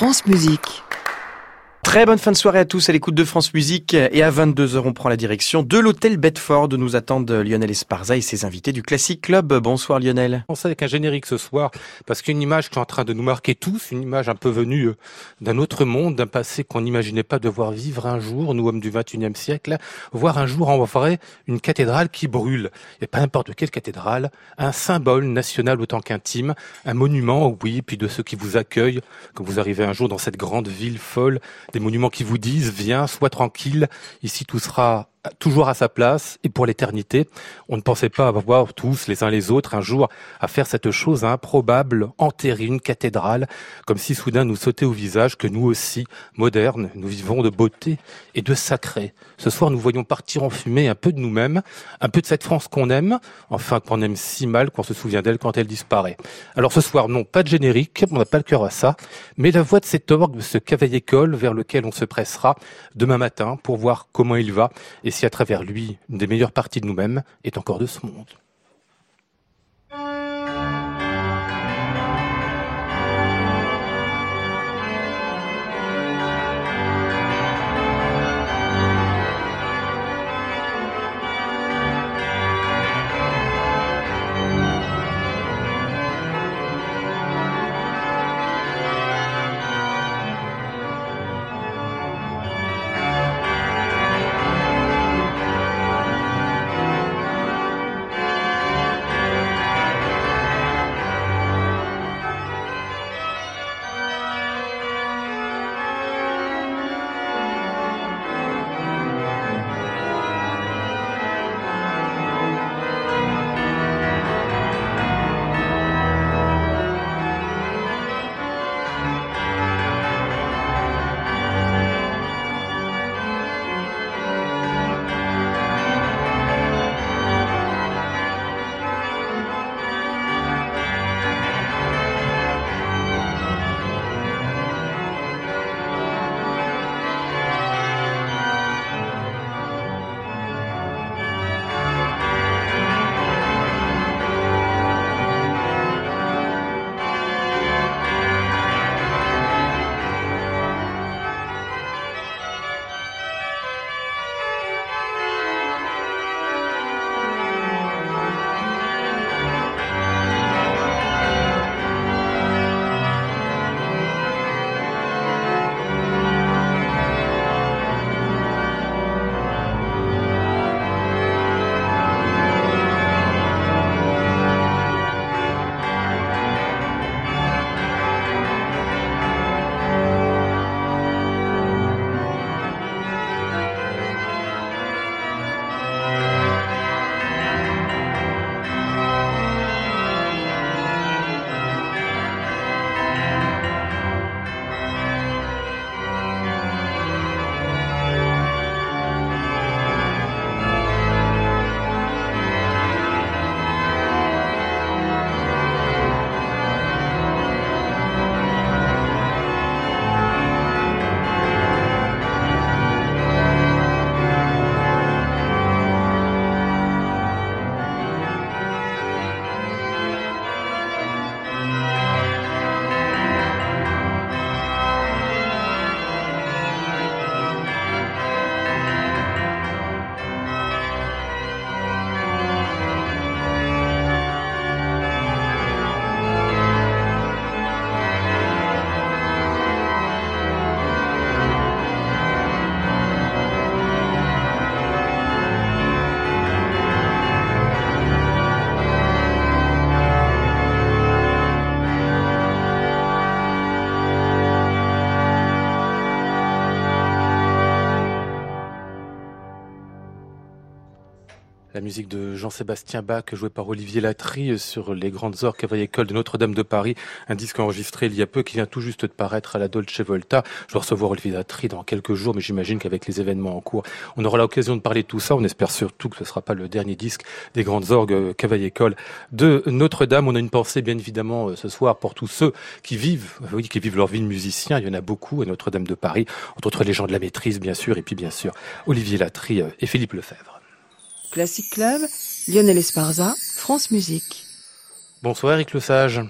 France Musique. Très bonne fin de soirée à tous à l'écoute de France Musique et à 22h on prend la direction de l'hôtel Bedford nous attendent Lionel Esparza et ses invités du Classic Club. Bonsoir Lionel. On avec un générique ce soir parce qu'une image qui est en train de nous marquer tous, une image un peu venue euh, d'un autre monde, d'un passé qu'on n'imaginait pas devoir vivre un jour, nous hommes du 21e siècle, voir un jour en forêt une cathédrale qui brûle. Et pas n'importe quelle cathédrale, un symbole national autant qu'intime, un monument, oui, puis de ceux qui vous accueillent quand vous arrivez un jour dans cette grande ville folle des monuments qui vous disent viens, sois tranquille, ici tout sera toujours à sa place et pour l'éternité. On ne pensait pas avoir tous les uns les autres un jour à faire cette chose improbable, enterrer une cathédrale, comme si soudain nous sautait au visage que nous aussi, modernes, nous vivons de beauté et de sacré. Ce soir, nous voyons partir en fumée un peu de nous-mêmes, un peu de cette France qu'on aime, enfin qu'on aime si mal qu'on se souvient d'elle quand elle disparaît. Alors ce soir, non, pas de générique, on n'a pas le cœur à ça, mais la voix de cet orgue, ce cavalier-école vers lequel on se pressera demain matin pour voir comment il va si à travers lui, une des meilleures parties de nous-mêmes est encore de ce monde. Musique de Jean-Sébastien Bach, jouée par Olivier Latry sur les grandes orques cavalier école de Notre-Dame de Paris, un disque enregistré il y a peu qui vient tout juste de paraître à la Dolce Volta. Je vais recevoir Olivier Latry dans quelques jours, mais j'imagine qu'avec les événements en cours, on aura l'occasion de parler de tout ça. On espère surtout que ce ne sera pas le dernier disque des grandes orgues cavalier école de Notre-Dame. On a une pensée, bien évidemment, euh, ce soir pour tous ceux qui vivent, oui, qui vivent leur vie de musicien. Il y en a beaucoup à Notre-Dame de Paris, entre autres les gens de la maîtrise, bien sûr, et puis bien sûr Olivier Latry euh, et Philippe Lefebvre. Classic Club, Lionel Esparza, France Musique. Bonsoir Eric Le Sage.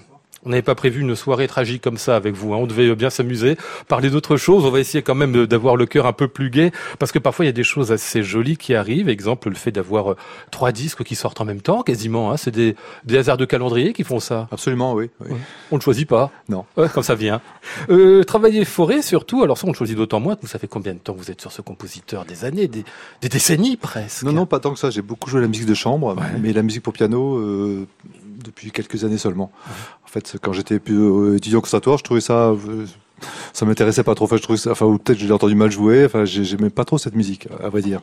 On n'avait pas prévu une soirée tragique comme ça avec vous. Hein. On devait bien s'amuser, parler d'autres choses. On va essayer quand même d'avoir le cœur un peu plus gai, parce que parfois il y a des choses assez jolies qui arrivent. Exemple, le fait d'avoir euh, trois disques qui sortent en même temps, quasiment. Hein. C'est des, des hasards de calendrier qui font ça. Absolument, oui. On ne choisit pas. Non. comme ça vient. Euh, travailler forêt, surtout. Alors ça, on le choisit d'autant moins que vous savez combien de temps vous êtes sur ce compositeur Des années, des, décennies presque. Non, non, pas tant que ça. J'ai beaucoup joué la musique de chambre, mais la musique pour piano. Euh, depuis quelques années seulement. En fait, quand j'étais plus étudiant conservatoire, je trouvais ça, euh, ça m'intéressait pas trop. Enfin, je trouvais ça, enfin, ou peut-être j'ai entendu mal jouer. Enfin, j'aimais pas trop cette musique, à vrai dire.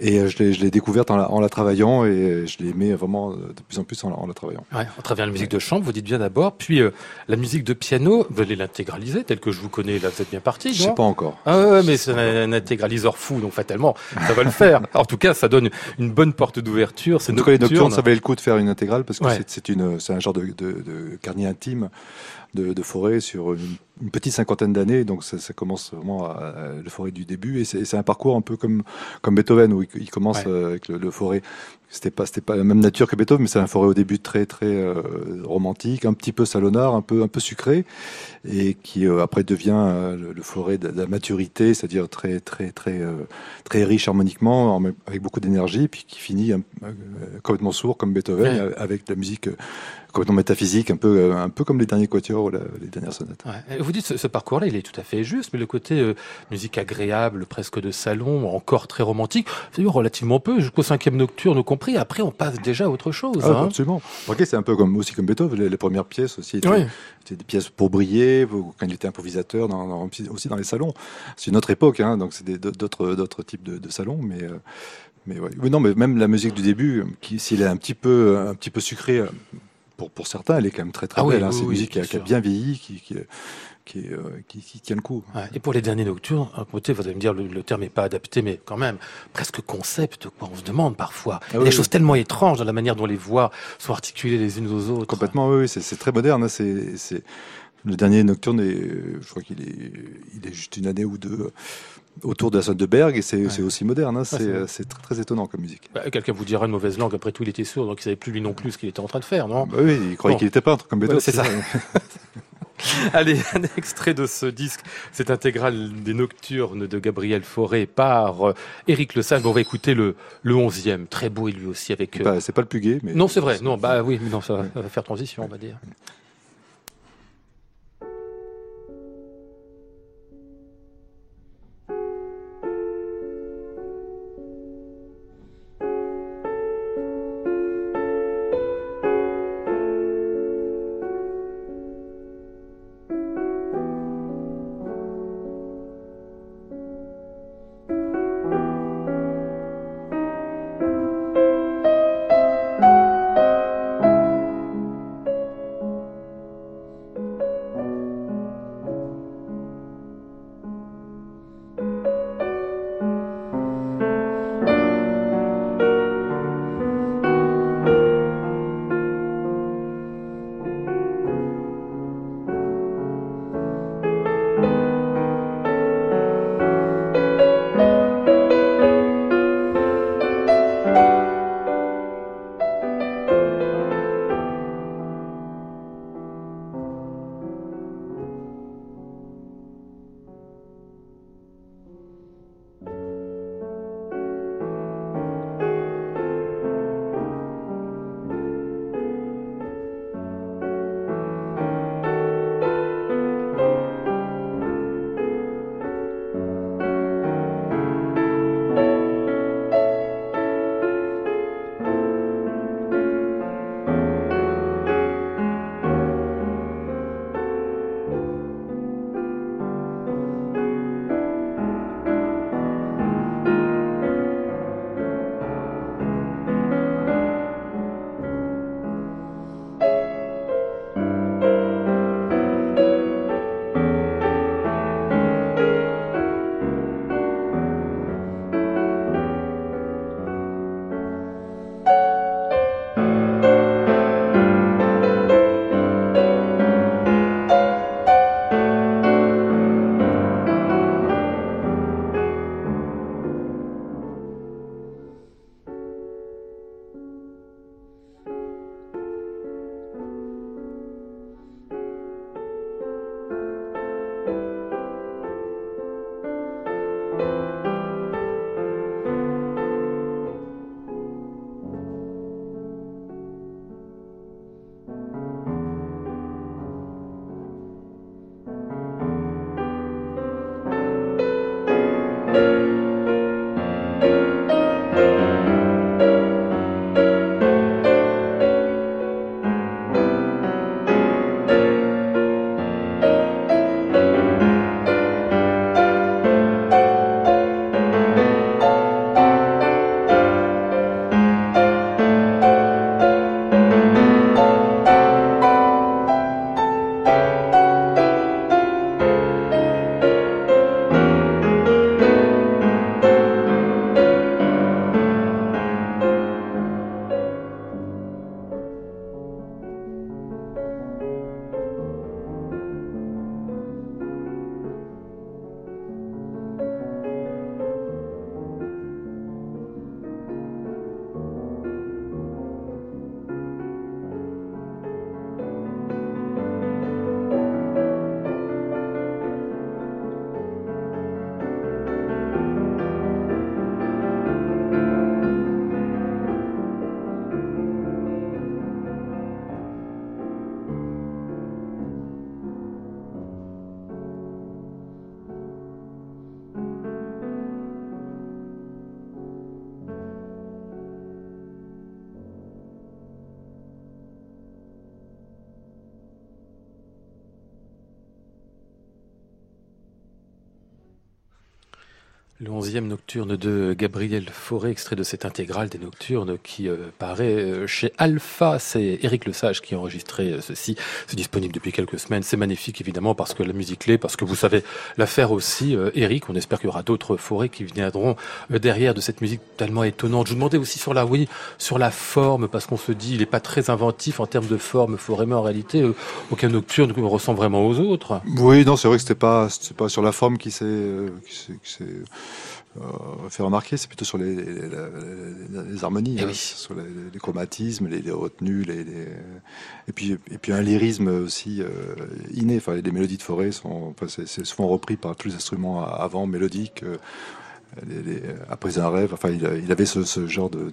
Et euh, je l'ai découverte en la, en la, travaillant et je l'aimais vraiment de plus en plus en, en la travaillant. Ouais, à travers la musique de chambre, vous dites bien d'abord, puis euh, la musique de piano, vous allez l'intégraliser telle que je vous connais, là vous êtes bien parti. Je sais pas encore. Ah ouais, mais c'est un, intégraliseur fou, donc fatalement, ça va le faire. En tout cas, ça donne une bonne porte d'ouverture. En tout cas, les nocturnes, ça valait le coup de faire une intégrale parce que c'est une, c'est un genre de, de, de carnet intime de, de forêt sur une, petite cinquantaine d'années. Donc ça, ça, commence vraiment à, le forêt du début. Et c'est un parcours un peu comme comme Beethoven où il, commence euh, avec le, le forêt. C'était pas c'était pas la même nature que Beethoven mais c'est un forêt au début très très euh, romantique un petit peu salonnard un peu un peu sucré et qui euh, après devient euh, le, forêt de, la maturité c'est-à-dire très très très très riche harmoniquement avec beaucoup d'énergie puis qui finit complètement sourd comme Beethoven avec la musique complètement métaphysique, un peu, un peu comme les derniers quatuors ou les dernières sonates. Ouais. Vous dites ce, ce parcours-là, il est tout à fait juste, mais le côté musique agréable, presque de salon, encore très romantique, c'est relativement peu. Jusqu'au cinquième nocturne, au après, on passe déjà à autre chose. Ah, hein. Absolument. C'est un peu comme aussi comme Beethoven. Les, premières pièces aussi étaient, des pièces pour briller. Quand il était improvisateur, dans, aussi dans les salons. C'est une autre époque, hein, donc c'est d'autres d'autres types de, salons, mais. Euh, mais ouais. non, mais même la musique du début, qui s'il est un petit peu un petit peu sucré pour pour certains, elle est quand même très très ah belle. hein. c'est une musique qui a, bien vieilli, qui, qui, qui, euh, qui, tient le coup. Ouais, et pour les derniers nocturnes, un côté, vous allez me dire, le, le terme n'est pas adapté, mais quand même, presque concept, quoi. On se demande parfois. Ah, Il y a des choses tellement étranges dans la manière dont les voix sont articulées les unes aux autres. Complètement, oui, c'est très moderne. Hein, c'est le dernier nocturne, est, je crois qu'il est, il est juste une année ou deux autour de la sonne de Berg et c'est ouais. aussi moderne. Hein, c'est très, très, étonnant comme musique. Bah, Quelqu'un vous dira une mauvaise langue. Après tout, il était sourd, donc il savait plus lui non plus ce qu'il était en train de faire, non? Bah Oui, il croyait bon. qu'il était peintre comme Beethoven. c'est ça. Allez, un extrait de ce disque, cette intégrale des Nocturnes de Gabriel Fauré par euh, Éric Le Sage. Bon, on va écouter le, le 11e, très beau lui aussi avec. Euh... Bah, c'est pas le plus gai, mais. Non, c'est vrai. Non, bah oui, mais non, ça va faire transition, on va dire. Le onzième nocturne de Gabriel Fauré, extrait de cette intégrale des nocturnes qui euh, paraît euh, chez Alpha. C'est Eric Lesage qui a enregistré euh, ceci. C'est disponible depuis quelques semaines. C'est magnifique évidemment parce que la musique l'est, parce que vous savez la faire aussi. Eric, on espère qu'il y aura d'autres forêts qui viendront derrière de cette musique tellement étonnante. Je vous demandais aussi sur la oui, sur la forme, parce qu'on se dit il n'est pas très inventif en termes de forme, Fauré, mais en réalité aucun nocturne ressemble vraiment aux autres. Oui, non, c'est vrai que c'était pas, pas sur la forme qui s'est, euh, fait remarquer, c'est plutôt sur les, les, harmonies, eh hein, sur les, chromatismes, les, retenues, les, et puis et puis un lyrisme aussi euh, inné. Enfin, les mélodies de forêt sont, c'est souvent repris par tous les instruments avant mélodiques. Euh, après un rêve, enfin, il, avait ce, genre de,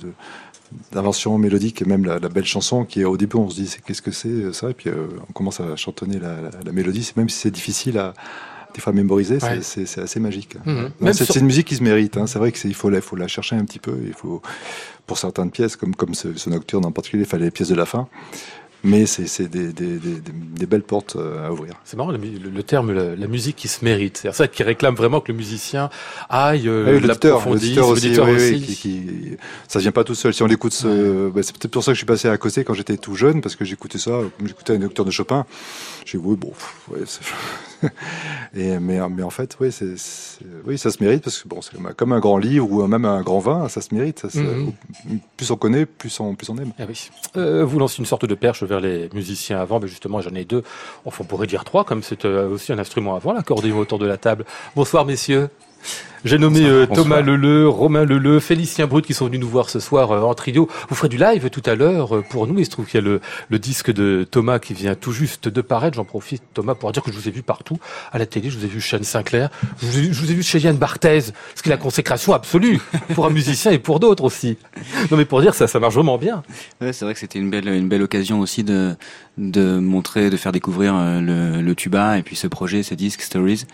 d'invention mélodique, et même la, belle chanson qui, au début, on se dit qu'est-ce que c'est ça, et puis on commence à chantonner la, la mélodie, même si c'est difficile à, des fois mémoriser, c'est assez magique. Mhm. C'est une musique qui se mérite. Hein. C'est vrai qu'il faut, faut la chercher un petit peu. Il faut, pour certaines pièces, comme, comme ce, ce nocturne en particulier, il fallait les pièces de la fin mais c'est des, des, des, des, belles portes euh, à ouvrir. C'est marrant le, le, terme la, musique qui se mérite. C'est ça qui réclame vraiment que le musicien aille euh, oui, l'approfondisse, aussi. Oui, oui, qui, qui, ça vient pas tout seul. Si on l'écoute, bah, c'est peut-être pour ça que je suis passé à côté quand j'étais tout jeune, parce que j'écoutais ça, j'écoutais un nocturne de Chopin. J'ai dit oui, bon, ouais, Et, mais, mais en fait, oui, c'est, oui, ça se mérite parce que bon, c'est comme un grand livre ou même un grand vin, ça se mérite. Ça mhm. Plus on connaît, plus on, plus on aime. Ah oui. euh, vous lancez une sorte de perche vers les musiciens avant, mais justement, j'en ai deux. Enfin, on pourrait dire trois, comme c'est euh, aussi un instrument avant, l'accordéon autour de la table. Bonsoir, messieurs. J'ai nommé euh, Thomas Leleu, Romain Leleu, Félicien Brut qui sont venus nous voir ce soir euh, en trio. Vous ferez du live tout à l'heure euh, pour nous. Il se trouve qu'il y a le, le, disque de Thomas qui vient tout juste de paraître. J'en profite, Thomas, pour dire que je vous ai vu partout. À la télé, je vous ai vu chez Anne Sinclair. Je vous ai, je vous ai vu chez Yann Barthez. Ce qui est la consécration absolue pour un musicien et pour d'autres aussi. Non mais pour dire ça, ça marche vraiment bien. Ouais, c'est vrai que c'était une belle, une belle occasion aussi de, de montrer, de faire découvrir le, le tuba et puis ce projet, ce disque Stories.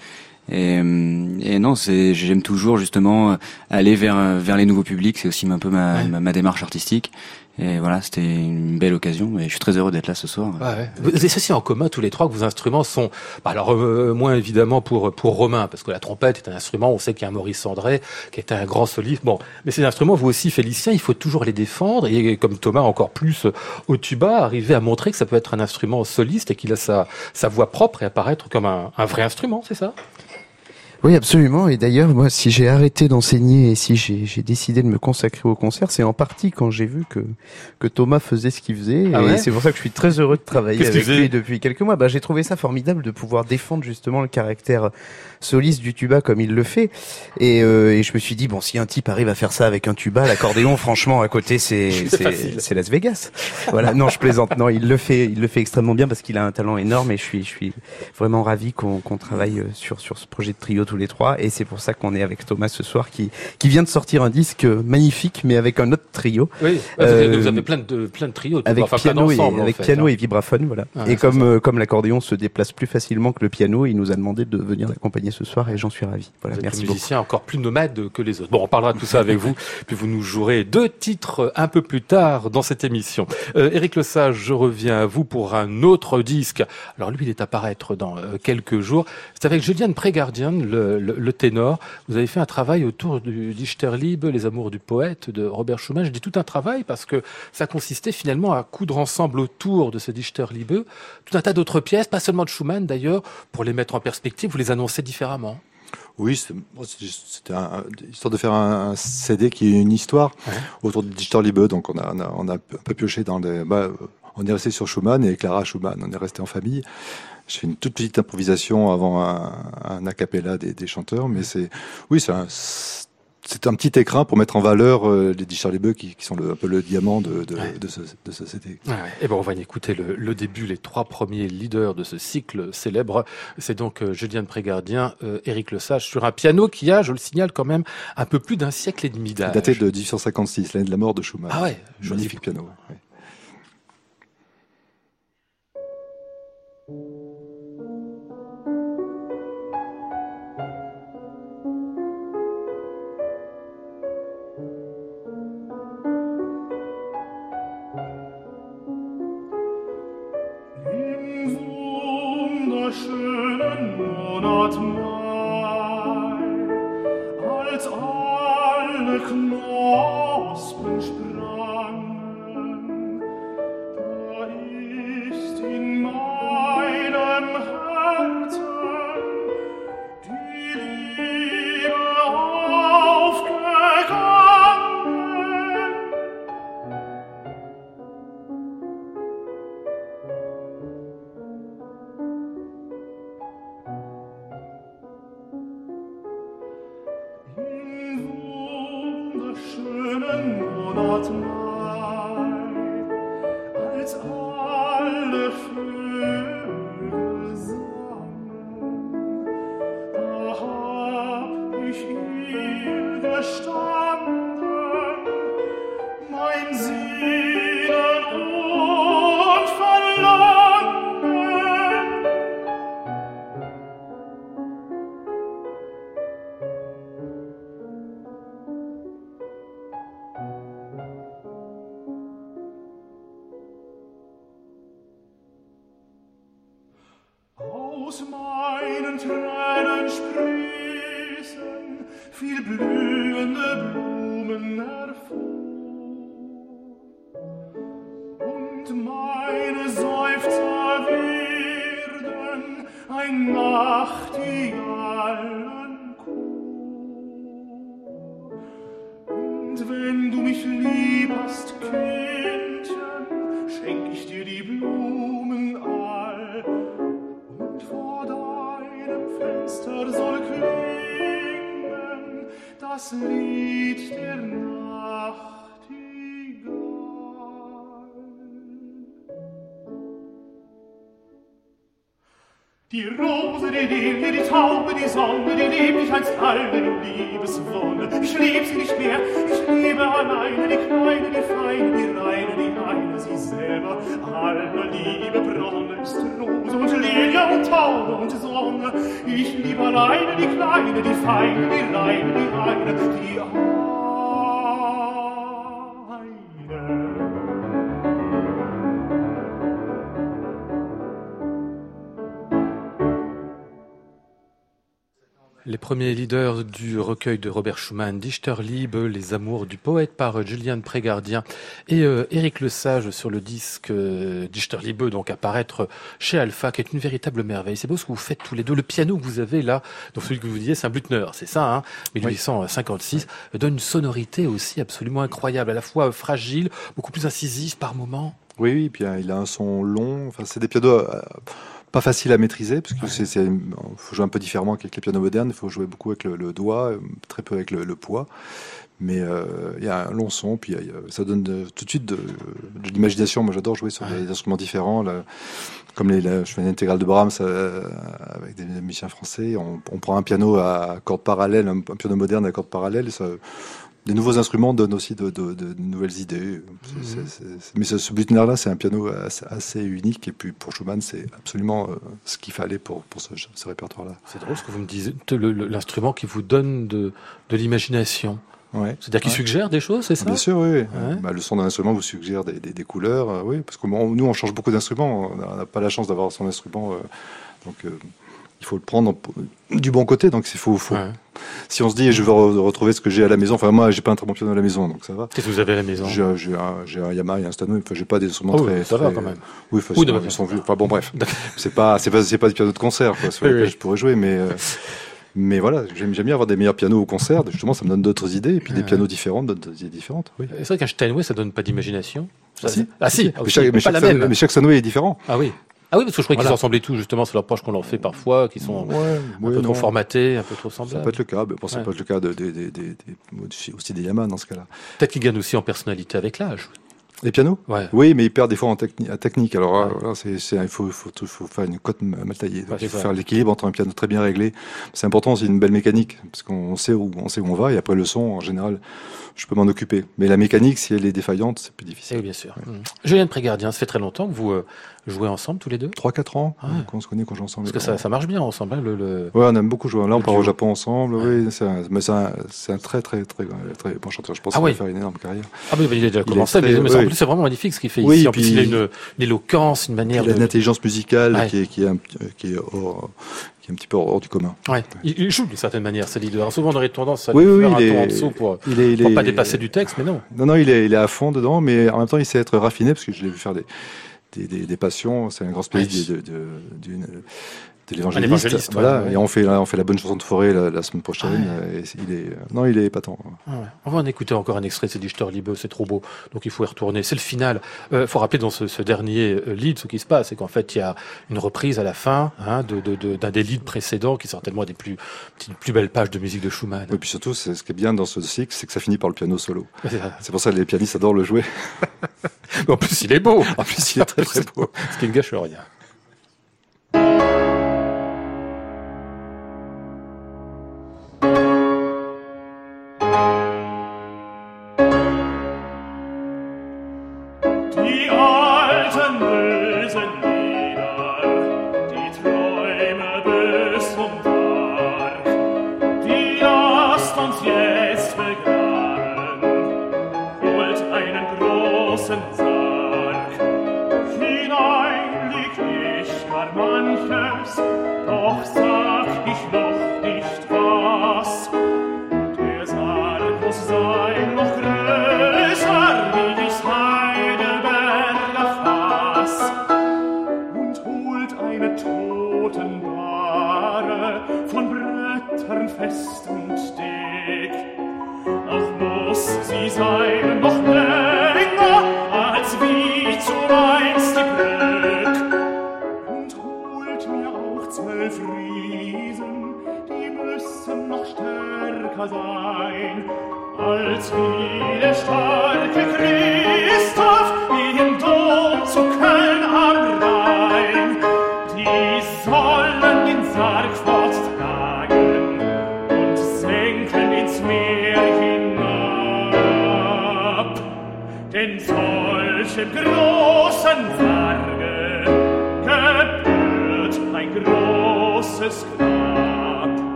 Et, euh, et non, c'est j'aime toujours justement aller vers vers les nouveaux publics. C'est aussi un peu ma, ma, démarche artistique. Et voilà, c'était une belle occasion et je suis très heureux d'être là ce soir. Ouais, Vous avez ceci en commun tous les trois que vos instruments sont, bah alors euh, moins évidemment pour pour Romain parce que la trompette est un instrument, on sait qu'il y a un Maurice André qui est un grand soliste. Bon, mais ces instruments, vous aussi Félicien, il faut toujours les défendre et comme Thomas encore plus au tuba, arriver à montrer que ça peut être un instrument soliste et qu'il a sa sa voix propre et apparaître comme un, un vrai instrument, c'est ça? Oui, absolument. Et d'ailleurs, moi, si j'ai arrêté d'enseigner et si j'ai décidé de me consacrer au concert, c'est en partie quand j'ai vu que, que Thomas faisait ce qu'il faisait. Ah et c'est pour ça que je suis très heureux de travailler avec lui depuis quelques mois. Bah, j'ai trouvé ça formidable de pouvoir défendre justement le caractère soliste du tuba comme il le fait. Et, euh, et je me suis dit, bon, si un type arrive à faire ça avec un tuba, l'accordéon, franchement, à côté, c'est c'est Las Vegas. Voilà. Non, je plaisante. Non, il le fait, il le fait extrêmement bien parce qu'il a un talent énorme et je suis, je suis vraiment ravi qu'on travaille sur sur ce projet de trio tous les trois. Et c'est pour ça qu'on est avec Thomas ce soir, qui qui vient de sortir un disque magnifique, mais avec un autre trio. Oui, euh, vous avez plein de plein de trios. Avec piano et avec piano hein. et vibraphone, voilà. Ah, et comme euh, comme l'accordéon se déplace plus facilement que le piano, il nous a demandé de venir l'accompagner ce soir et j'en suis ravi. Voilà, vous êtes merci un musicien encore plus nomade que les autres. Bon, on parlera de tout ça avec vous, puis vous nous jouerez deux titres un peu plus tard dans cette émission. Euh, Éric Lesage, je reviens à vous pour un autre disque. Alors lui, il est à paraître dans euh, quelques jours. C'est avec Julian Prégardian, le, le, ténor. Vous avez fait un travail autour du Dichterliebe, Les Amours du poète de Robert Schumann. Je dis tout un travail parce que ça consistait finalement à coudre ensemble autour de ce Dichterliebe tout un tas d'autres pièces, pas seulement de Schumann d'ailleurs, pour les mettre en perspective, vous les annoncez différemment. Oui, c'était histoire de faire un, CD qui est une histoire autour de Dichter Liebe. Donc on a, on a, on a un peu pioché dans les. Bah, on est resté sur Schumann et Clara Schumann. On est resté en famille. Je fais une toute petite improvisation avant un, un a cappella des, des chanteurs, mais c'est oui, c'est un c'est un petit écrin pour mettre en valeur euh, les dix Charlie qui, qui sont le, un peu le diamant de, de, de, ce, de ce CD. Ouais, Et bon, on va y écouter le, le, début, les trois premiers leaders de ce cycle célèbre. C'est donc euh, Julien Prégardien, euh, Éric Lesage sur un piano qui a, je le signale quand même, un peu plus d'un siècle et demi d'âge. Daté de 1856, l'année de la mort de Schumann. Ah ouais, magnifique piano. Ouais. aus und sprang Die Rose, die Lilie, die Taube, die Sonne, die liebt mich einst alle in Liebeswonne. Ich lieb sie nicht mehr, ich liebe alleine, die Kleine, die Feine, die Reine, die eine, sie selber. Alle Liebe Bronne ist Rose und Lilie und Taube und Sonne. Ich liebe alleine, die Kleine, die Feine, die Reine, die eine, die eine. Les premiers leaders du recueil de Robert Schumann, Dichterliebe, Les Amours du poète par Julian Prégardien et euh, Éric Lesage sur le disque euh, Dichterliebe, donc apparaître chez Alpha, qui est une véritable merveille. C'est beau ce que vous faites tous les deux. Le piano que vous avez là, donc celui que vous disiez, c'est un Blüthner, c'est ça, hein? 1856, donne une sonorité aussi absolument incroyable, à la fois fragile, beaucoup plus incisive par moments. Oui, oui, puis il a un son long. Enfin, c'est des pianos. Euh, pas facile à maîtriser parce que c'est, faut jouer un peu différemment avec les pianos modernes. Il faut jouer beaucoup avec le, doigt, très peu avec le, poids. Mais euh, il y a un long son, puis ça donne tout de suite de, l'imagination. Moi, j'adore jouer sur des instruments différents. comme les, je fais une intégrale de Brahms euh, avec des musiciens français. On, prend un piano à cordes parallèles, un, piano moderne à cordes parallèles. Ça, des nouveaux instruments donnent aussi de, nouvelles idées. mais ce, ce là c'est un piano assez, unique. Et puis pour Schumann, c'est absolument euh, ce qu'il fallait pour, pour ce, répertoire-là. C'est drôle ce que vous me disiez. L'instrument qui vous donne de, l'imagination. Ouais. C'est-à-dire qu'il suggère des choses, c'est ça? Bien sûr, oui. Bah, le son d'un instrument vous suggère des, couleurs, euh, oui. Parce que nous, on change beaucoup d'instruments. On n'a pas la chance d'avoir son instrument. Euh, donc, il faut le prendre du bon côté. Donc, il faut, faut si on se dit je veux retrouver ce que j'ai à la maison, enfin moi j'ai pas un très bon piano à la maison, donc ça va. Qu'est-ce que vous avez à la maison? J'ai un, Yamaha et un Steinway. Enfin, j'ai pas des instruments oh, très. Ça va quand même. Oui, oui ils sont vus. Enfin bon, bref, c'est pas, c'est pas, c'est pas du piano de concert quoi, sur lequel je pourrais jouer, mais. Euh, mais voilà, j'aime bien avoir des meilleurs pianos au concert. Justement, ça me donne d'autres idées. Et puis des pianos différents donnent des idées différentes. Oui. C'est vrai qu'un Steinway, ça donne pas d'imagination. Ah si. Ah si. Mais, chaque, mais, chaque, mais, chaque, Steinway est différent. Ah oui. Ah oui, parce que je crois qu'ils ressemblaient tous, justement, c'est l'approche qu'on leur fait parfois, qui sont un peu trop formatés, un peu trop semblables. Ça peut être le cas, mais bon, ça peut être le cas de, de, de, aussi des Yamaha dans ce cas-là. Peut-être qu'ils gagnent aussi en personnalité avec l'âge. Les pianos ouais. Oui, mais ils perdent des fois en technique. Alors voilà, c'est, il faut, faut, faut, faire une cote mal taillée. il faut faire l'équilibre entre un piano très bien réglé. C'est important aussi une belle mécanique, parce qu'on sait où on sait où on va, et après le son, en général, je peux m'en occuper. Mais la mécanique, si elle est défaillante, c'est plus difficile. Oui, bien sûr. Mmh. Julien Prégardien, ça fait très longtemps que vous, euh, joué ensemble tous les deux 3-4 ans ah qu'on se connaît, joue ensemble. Parce que ça, ça marche bien ensemble. Hein, le, le, Ouais, on aime beaucoup jouer. Là, on part au Japon ensemble. Oui, c'est un, mais c'est un, un, très, très, très, très bon chanteur. Je pense ah qu'il va faire une énorme carrière. Ah oui, il a déjà commencé. mais, mais en plus, c'est vraiment magnifique ce qu'il fait oui, ici. En plus, il a une, éloquence, une manière. Il a une intelligence musicale qui est, qui est, qui est hors, qui est un petit peu hors du commun. Ouais. Il, joue d'une certaine manière, c'est l'idée. Souvent, on aurait tendance à oui, oui, faire un ton en dessous pour, il est, pour pas dépasser du texte, mais non. Non, non, il est, il est à fond dedans, mais en même temps, il sait être raffiné, parce que je l'ai vu faire des, des, des, des passions. C'est un grand spécialiste de, de, d'une T'es l'évangéliste. Voilà, et on fait, on fait la bonne chanson de forêt la, semaine prochaine. Et il est, non, il est épatant. Ah on va en écouter encore un extrait, c'est Dichter Liebe, c'est trop beau. Donc il faut y retourner. C'est le final. Il euh, faut rappeler dans ce, ce dernier euh, lead, ce qui se passe, c'est qu'en fait, il y a une reprise à la fin hein, d'un de, de, des leads précédents qui sont tellement des plus, plus belles pages de musique de Schumann. Et puis surtout, ce qui est bien dans ce cycle, c'est que ça finit par le piano solo. C'est pour ça que les pianistes adorent le jouer. en plus, il est beau. En plus, il est très très beau. ce qui ne gâche rien.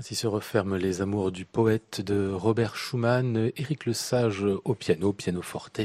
Ainsi se referment les amours du poète de Robert Schumann, Éric Le Sage au piano, piano forte,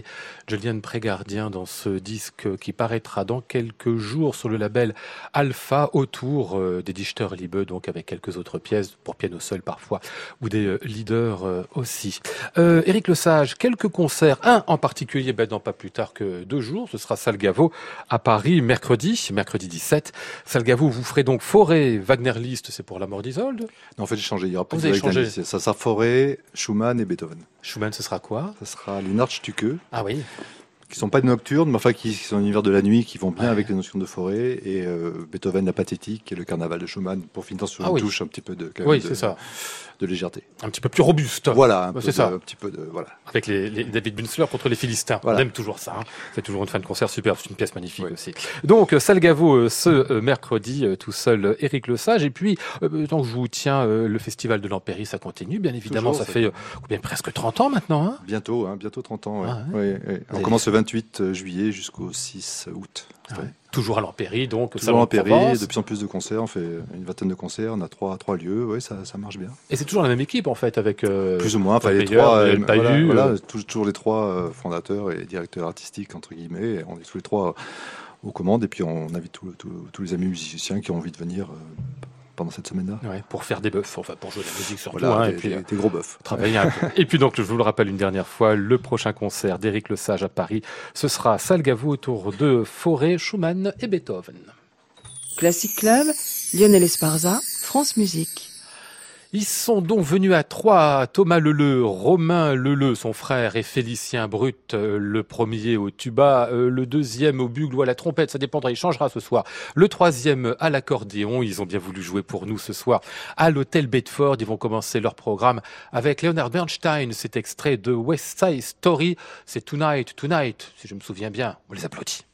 Julian Prégardien dans ce disque qui paraîtra dans quelques jours sur le label Alpha autour euh, des Dichter Liebe, donc avec quelques autres pièces pour piano seul parfois ou des euh, leaders euh, aussi. Euh, Éric Le Sage, quelques concerts, un en particulier ben, dans pas plus tard que deux jours, ce sera Salgavo à Paris mercredi, mercredi 17. Salgavo, vous ferez donc Forêt, Wagner List, c'est pour la mort d'Isolde? En fait, j'ai changé. Il y aura pas Vous avez changé. Ça sera Forêt, Schumann et Beethoven. Schumann, ce sera quoi? Ça sera les Nordstücke, Ah oui. qui sont pas nocturnes, mais enfin qui sont l'univers de la nuit, qui vont bien Ouais. avec les notions de forêt. Et euh, Beethoven, la pathétique, et le carnaval de Schumann, pour finir sur Ah une oui. touche un petit peu de, Oui, de, c'est ça. De légèreté. Un petit peu plus robuste. Voilà, c'est ça. un petit peu de voilà. Avec les, les David Bunzler contre les Philistins. Voilà. On aime toujours ça. hein. C'est toujours une fin de concert superbe. C'est une pièce magnifique Oui. aussi. Donc, euh, Salgavo euh, ce euh, mercredi, tout seul, Éric Le Sage. Et puis, tant que je vous tiens, le festival de l'Empéry, ça continue, bien évidemment. Toujours, ça fait combien, presque 30 ans maintenant. Hein? Bientôt, hein, bientôt 30 ans. ouais. Ah Ouais, ouais. On commence le 28 juillet jusqu'au 6 août. Ah. Toujours à l'Empéry, donc. Toujours Salon en de plus en plus de concerts. On fait une vingtaine de concerts. On a trois, trois lieux. Ouais, ça, ça marche bien. Et c'est toujours la même équipe, en fait, avec. euh, Plus ou moins. Enfin, les trois, euh, voilà, euh, tou- toujours les trois fondateurs et directeurs artistiques entre guillemets. Et on est tous les trois aux commandes. Et puis on invite tous les amis musiciens qui ont envie de venir pendant cette semaine-là. ouais, pour faire des bœufs, enfin, pour jouer de la musique surtout. Voilà, hein, des, et puis, des- euh, des gros bœufs. travailler un peu. Et puis donc, je vous le rappelle une dernière fois, le prochain concert d'Éric Le Sage à Paris, ce sera Salgavo autour de Forêt, Schumann et Beethoven. Classic Club, Lionel Esparza, France Musique. Ils sont donc venus à trois, Thomas Leleu, Romain Leleu, son frère, et Félicien Brut, euh, le premier au tuba, euh, le deuxième au bugle ou à la trompette, ça dépendra, il changera ce soir. Le troisième à l'accordéon, ils ont bien voulu jouer pour nous ce soir à l'hôtel Bedford. Ils vont commencer leur programme avec Leonard Bernstein, cet extrait de West Side Story, c'est Tonight, Tonight, si je me souviens bien, on les applaudit.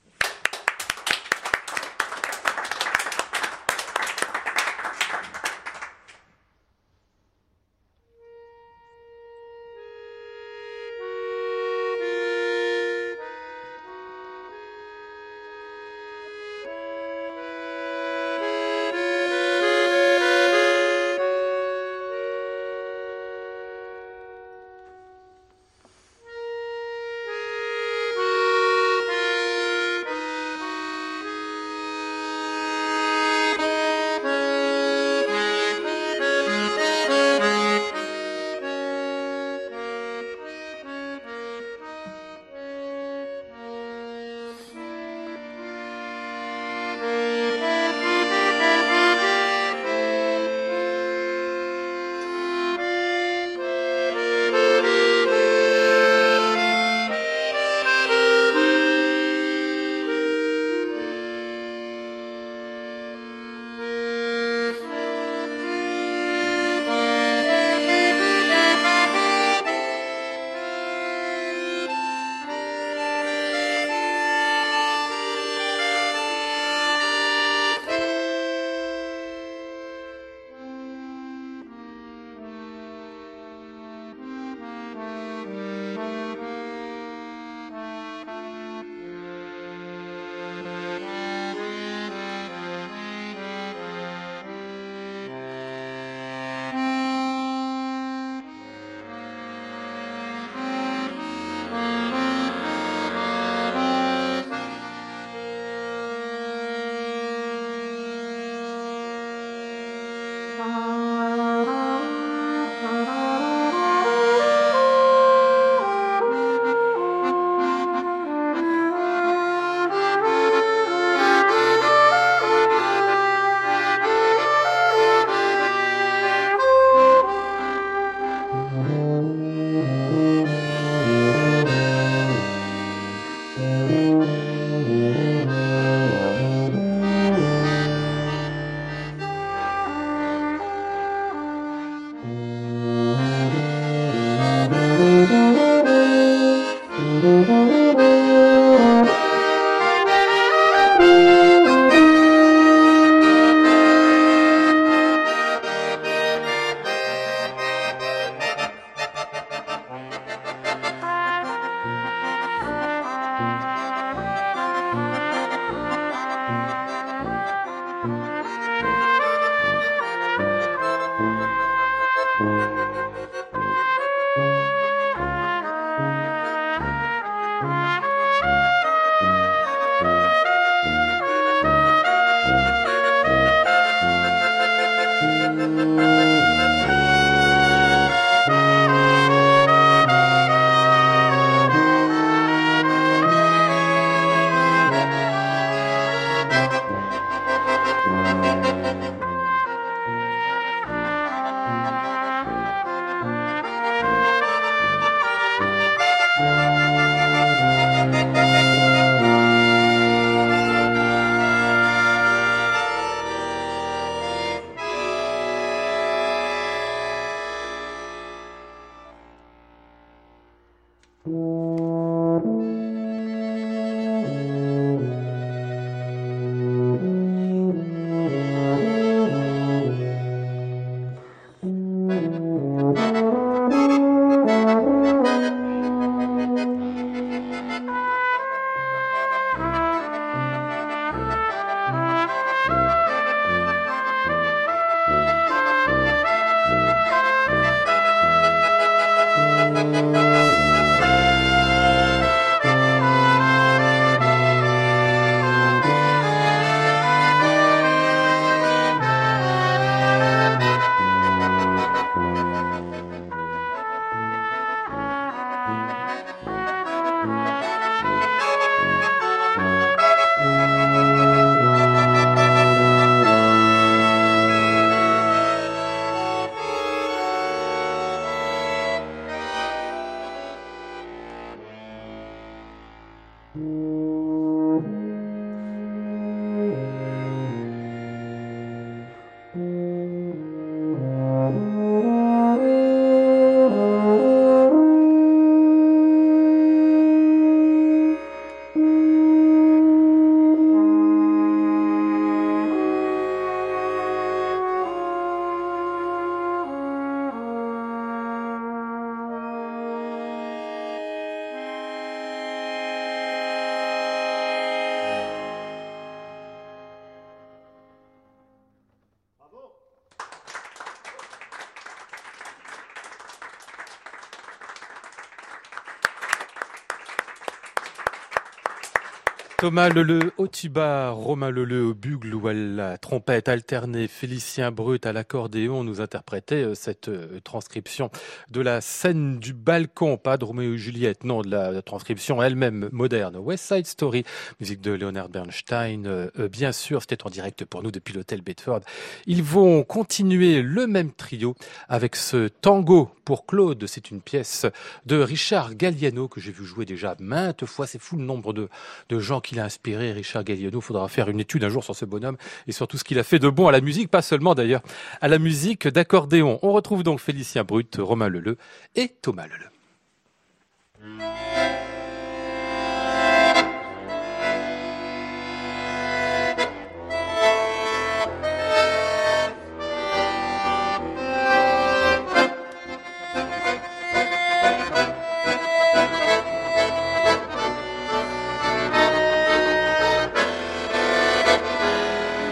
Thomas Leleu au tuba, Romain Leleu au bugle ou à la trompette alternée, Félicien Brut à l'accordéon nous interprétait euh, cette euh, transcription de la scène du balcon, pas de Roméo et Juliette, non, de la transcription elle-même moderne. West Side Story, musique de Leonard Bernstein, euh, bien sûr, c'était en direct pour nous depuis l'hôtel Bedford. Ils vont continuer le même trio avec ce tango pour Claude. C'est une pièce de Richard Galliano que j'ai vu jouer déjà maintes fois. C'est fou le nombre de, de gens qui il a inspiré, Richard Galliano. Il faudra faire une étude un jour sur ce bonhomme et sur tout ce qu'il a fait de bon à la musique, pas seulement d'ailleurs à la musique d'accordéon. On retrouve donc Félicien Brut, Romain Leleu et Thomas Leleu.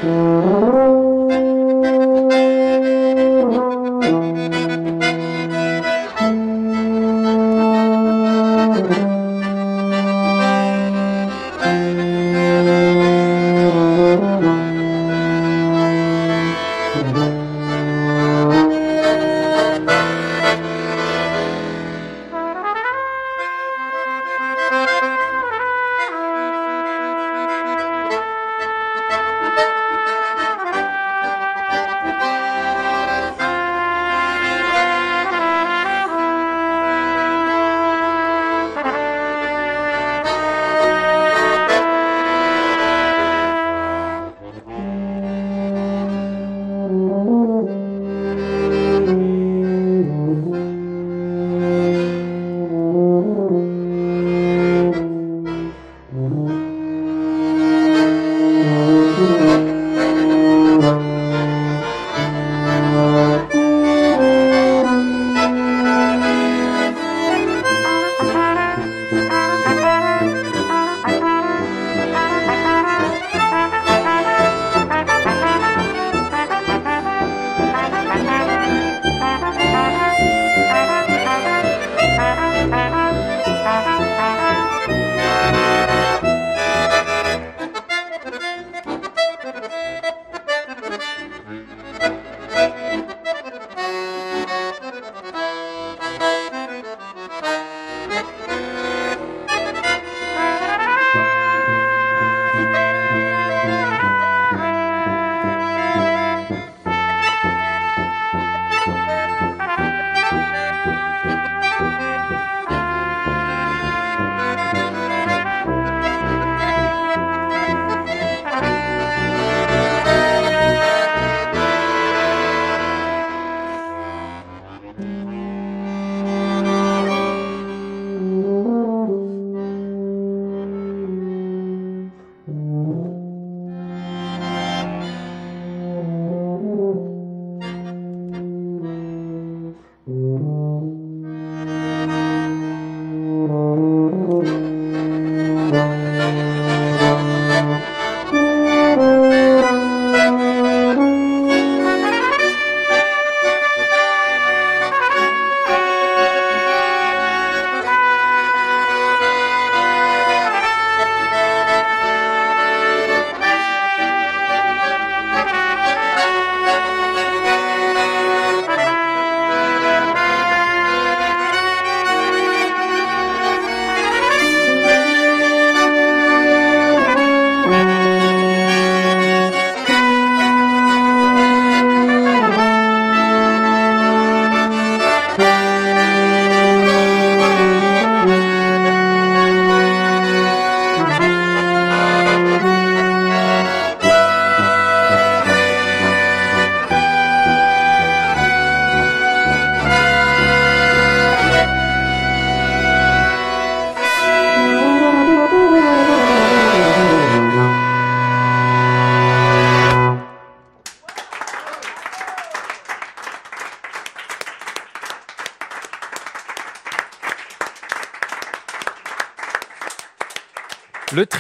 Mm-hmm.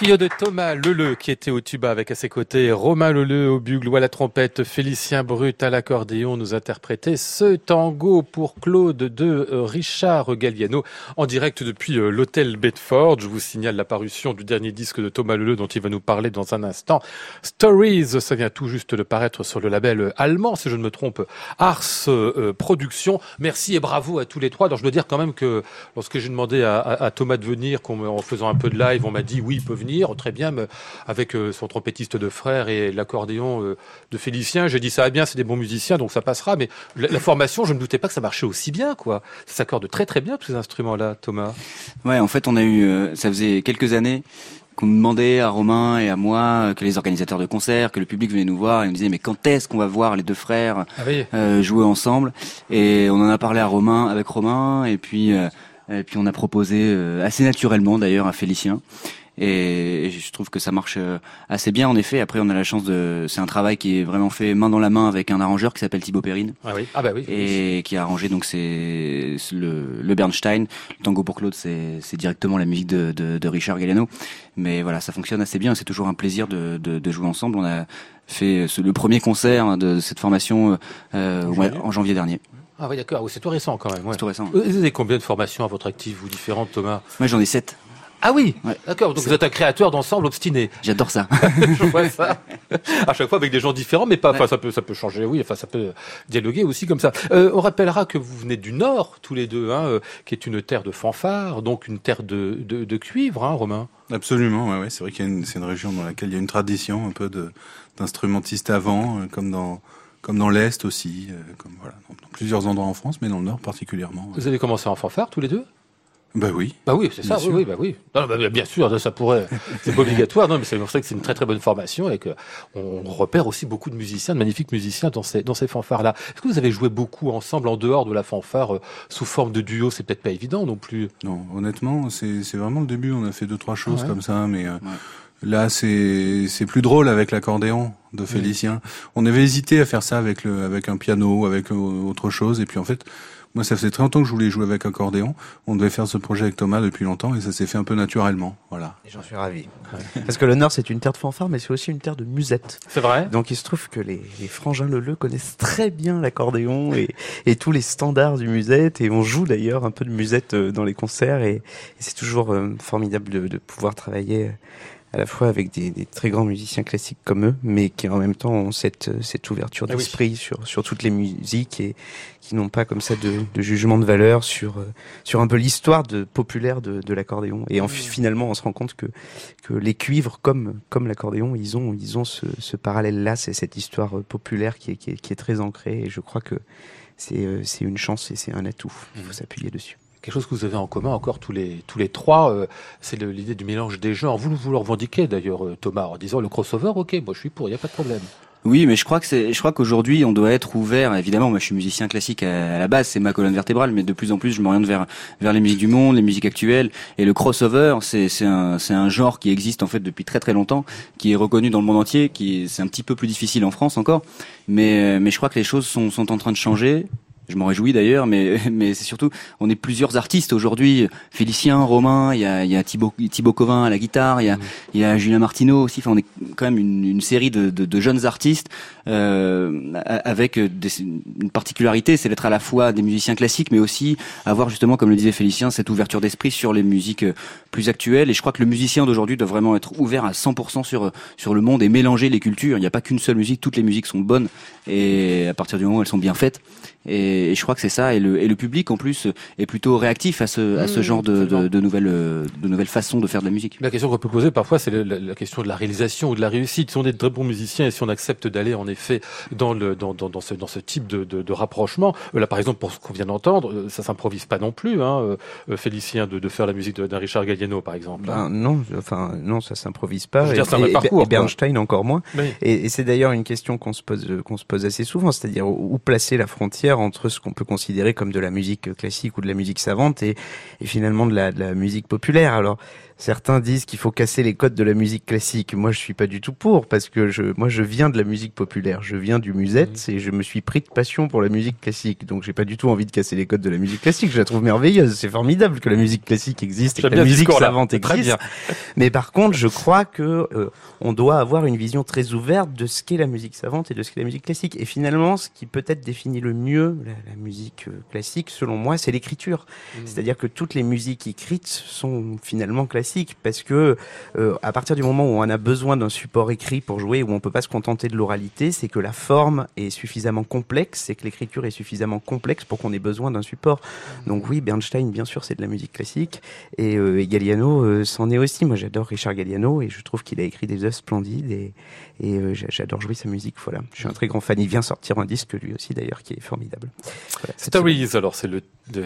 Trio de Thomas Leleu qui était au tuba avec à ses côtés Romain Leleu au bugle ou à la trompette, Félicien Brut à l'accordéon nous interprétait ce tango pour Claude de euh, Richard Galliano en direct depuis euh, l'hôtel Bedford. Je vous signale l'apparition du dernier disque de Thomas Leleu dont il va nous parler dans un instant. Stories, ça vient tout juste de paraître sur le label allemand, si je ne me trompe, Ars euh, Production. Merci et bravo à tous les trois. Alors je dois dire quand même que lorsque j'ai demandé à, Thomas de venir, en faisant un peu de live, on m'a dit oui, il peut venir, très bien, mais avec euh, son trompettiste de frère et l'accordéon euh, de Félicien. J'ai dit ça va bien, c'est des bons musiciens, donc ça passera. Mais la, formation, je ne doutais pas que ça marchait aussi bien, quoi. Ça s'accorde très très bien tous ces instruments-là, Thomas. Ouais, en fait, on a eu, euh, ça faisait quelques années qu'on demandait à Romain et à moi, que les organisateurs de concerts, que le public venait nous voir et on disait mais quand est-ce qu'on va voir les deux frères ah jouer ensemble? Et on en a parlé à Romain avec Romain et puis et puis on a proposé assez naturellement d'ailleurs à Félicien et, je trouve que ça marche euh, assez bien en effet. Après, on a la chance de, c'est un travail qui est vraiment fait main dans la main avec un arrangeur qui s'appelle Thibaut Perrine. Ah oui. Ah bah oui. Et qui a arrangé donc c'est le, le Bernstein, le Tango pour Claude, c'est directement la musique de, de, de, Richard Galliano. Mais voilà, ça fonctionne assez bien. C'est toujours un plaisir de, jouer ensemble. On a fait le premier concert de cette formation euh, en, janvier. dernier. Ah oui, d'accord. C'est tout récent quand même. C'est tout récent. Vous avez combien de formations à votre actif, vous différentes, Thomas? Moi, j'en ai sept. Ah oui, d'accord. Donc vous êtes un créateur d'ensemble obstiné. J'adore ça. Je vois ça. À chaque fois avec des gens différents, mais pas. Enfin, ça peut, ça peut changer. Oui, enfin, ça peut dialoguer aussi comme ça. Euh, on rappellera que vous venez du Nord, tous les deux, hein, euh, qui est une terre de fanfare, donc une terre de, de, de cuivre, hein, Romain. Absolument. Ouais, ouais. C'est vrai qu'il y a une, c'est une région dans laquelle il y a une tradition un peu de d'instrumentistes avant, euh, comme dans comme dans l'Est aussi, euh, comme voilà, dans, dans, plusieurs endroits en France, mais dans le Nord particulièrement. Vous avez commencé en fanfare tous les deux? Bah oui. Bah oui, c'est ça. Oui, oui, bah oui. Non, bah, bien sûr, ça pourrait. C'est pas obligatoire. Non, mais c'est pour ça que c'est une très très bonne formation et que on repère aussi beaucoup de musiciens, de magnifiques musiciens dans ces dans ces fanfares là. Est-ce que vous avez joué beaucoup ensemble en dehors de la fanfare euh, sous forme de duo? C'est peut-être pas évident non plus. Non, honnêtement, c'est c'est vraiment le début. On a fait deux trois choses comme ça, mais. Euh, là, c'est c'est plus drôle avec l'accordéon de Félicien. On avait hésité à faire ça avec le avec un piano, avec euh, autre chose, et puis en fait, moi, ça faisait très longtemps que je voulais jouer avec accordéon. On devait faire ce projet avec Thomas depuis longtemps et ça s'est fait un peu naturellement. Voilà. Et j'en suis ravi. Parce que le Nord, c'est une terre de fanfare, mais c'est aussi une terre de musette. C'est vrai. Donc il se trouve que les, les frangins Leleu connaissent très bien l'accordéon et, et, tous les standards du musette. Et on joue d'ailleurs un peu de musette euh, dans les concerts et, c'est toujours euh, formidable de, de pouvoir travailler à la fois avec des, des, très grands musiciens classiques comme eux, mais qui en même temps ont cette, cette ouverture ah d'esprit sur, sur toutes les musiques et qui n'ont pas comme ça de, de, jugement de valeur sur, sur un peu l'histoire de, populaire de, de l'accordéon. Et en, finalement, on se rend compte que, que les cuivres, comme, comme l'accordéon, ils ont, ils ont ce, ce parallèle-là, c'est cette histoire populaire qui est, qui est, qui est très ancrée. Et je crois que c'est une chance et c'est un atout. Il faut mmh. s'appuyer dessus quelque chose que vous avez en commun encore tous les tous les trois, euh, c'est l'idée du mélange des genres. Vous vous le revendiquez d'ailleurs, euh, Thomas, en disant le crossover, ok, moi je suis pour, il n'y a pas de problème. Oui, mais je crois que c'est, je crois qu'aujourd'hui on doit être ouvert. Évidemment, moi je suis musicien classique à, la base, c'est ma colonne vertébrale, mais de plus en plus je m'oriente vers vers les musiques du monde, les musiques actuelles. Et le crossover, c'est c'est un c'est un genre qui existe en fait depuis très très longtemps, qui est reconnu dans le monde entier, qui c'est un petit peu plus difficile en France encore, mais mais je crois que les choses sont sont en train de changer je m'en réjouis d'ailleurs, mais mais c'est surtout, on est plusieurs artistes aujourd'hui. Félicien, Romain, il y a, il y a Thibaut, Thibaut Covin à la guitare, il y a, mm. il y a Julien Martineau aussi. Enfin, on est quand même une, une série de, de, de, jeunes artistes euh, avec des, une particularité, c'est d'être à la fois des musiciens classiques, mais aussi avoir justement, comme le disait Félicien, cette ouverture d'esprit sur les musiques plus actuelles. Et je crois que le musicien d'aujourd'hui doit vraiment être ouvert à 100% sur sur le monde et mélanger les cultures. Il n'y a pas qu'une seule musique, toutes les musiques sont bonnes et à partir du moment où elles sont bien faites. Et, je crois que c'est ça. Et le, et le public, en plus, est plutôt réactif à ce, à ce mmh, genre de, de, de, nouvelles, de nouvelles façons de faire de la musique. La question qu'on peut poser parfois, c'est la, question de la réalisation ou de la réussite. Si on est de très bons musiciens et si on accepte d'aller, en effet, dans, le, dans, dans, dans, ce, dans ce type de, de, de rapprochement, euh, là, par exemple, pour ce qu'on vient d'entendre, euh, ça s'improvise pas non plus, hein, euh, Félicien, de, de faire la musique d'un Richard Galliano, par exemple. Ben, non, enfin, non, ça s'improvise pas. Je veux dire, et, parcours, et Bernstein encore moins. Et, et c'est d'ailleurs une question qu'on se pose, qu'on se pose assez souvent, c'est-à-dire où placer la frontière entre ce qu'on peut considéré comme de la musique classique ou de la musique savante et, et finalement de la, de la, musique populaire. Alors Certains disent qu'il faut casser les codes de la musique classique. Moi, je suis pas du tout pour parce que je, moi, je viens de la musique populaire. Je viens du musette mmh. et je me suis pris de passion pour la musique classique. Donc, j'ai pas du tout envie de casser les codes de la musique classique. Je la trouve merveilleuse. C'est formidable que la musique classique existe et que la musique savante existe. Mais par contre, je crois que euh, on doit avoir une vision très ouverte de ce qu'est la musique savante et de ce qu'est la musique classique. Et finalement, ce qui peut-être définit le mieux la, musique euh, classique, selon moi, c'est l'écriture. Mmh. C'est-à-dire que toutes les musiques écrites sont finalement classiques parce que euh, à partir du moment où on a besoin d'un support écrit pour jouer, où on peut pas se contenter de l'oralité, c'est que la forme est suffisamment complexe, c'est que l'écriture est suffisamment complexe pour qu'on ait besoin d'un support. Donc oui, Bernstein, bien sûr, c'est de la musique classique, et, euh, Galliano euh, est aussi. Moi, j'adore Richard Galliano et je trouve qu'il a écrit des œuvres splendides et, et j'adore jouer sa musique. Voilà, je suis un très grand fan. Il vient sortir un disque lui aussi d'ailleurs qui est formidable. Voilà, Stories, alors c'est le,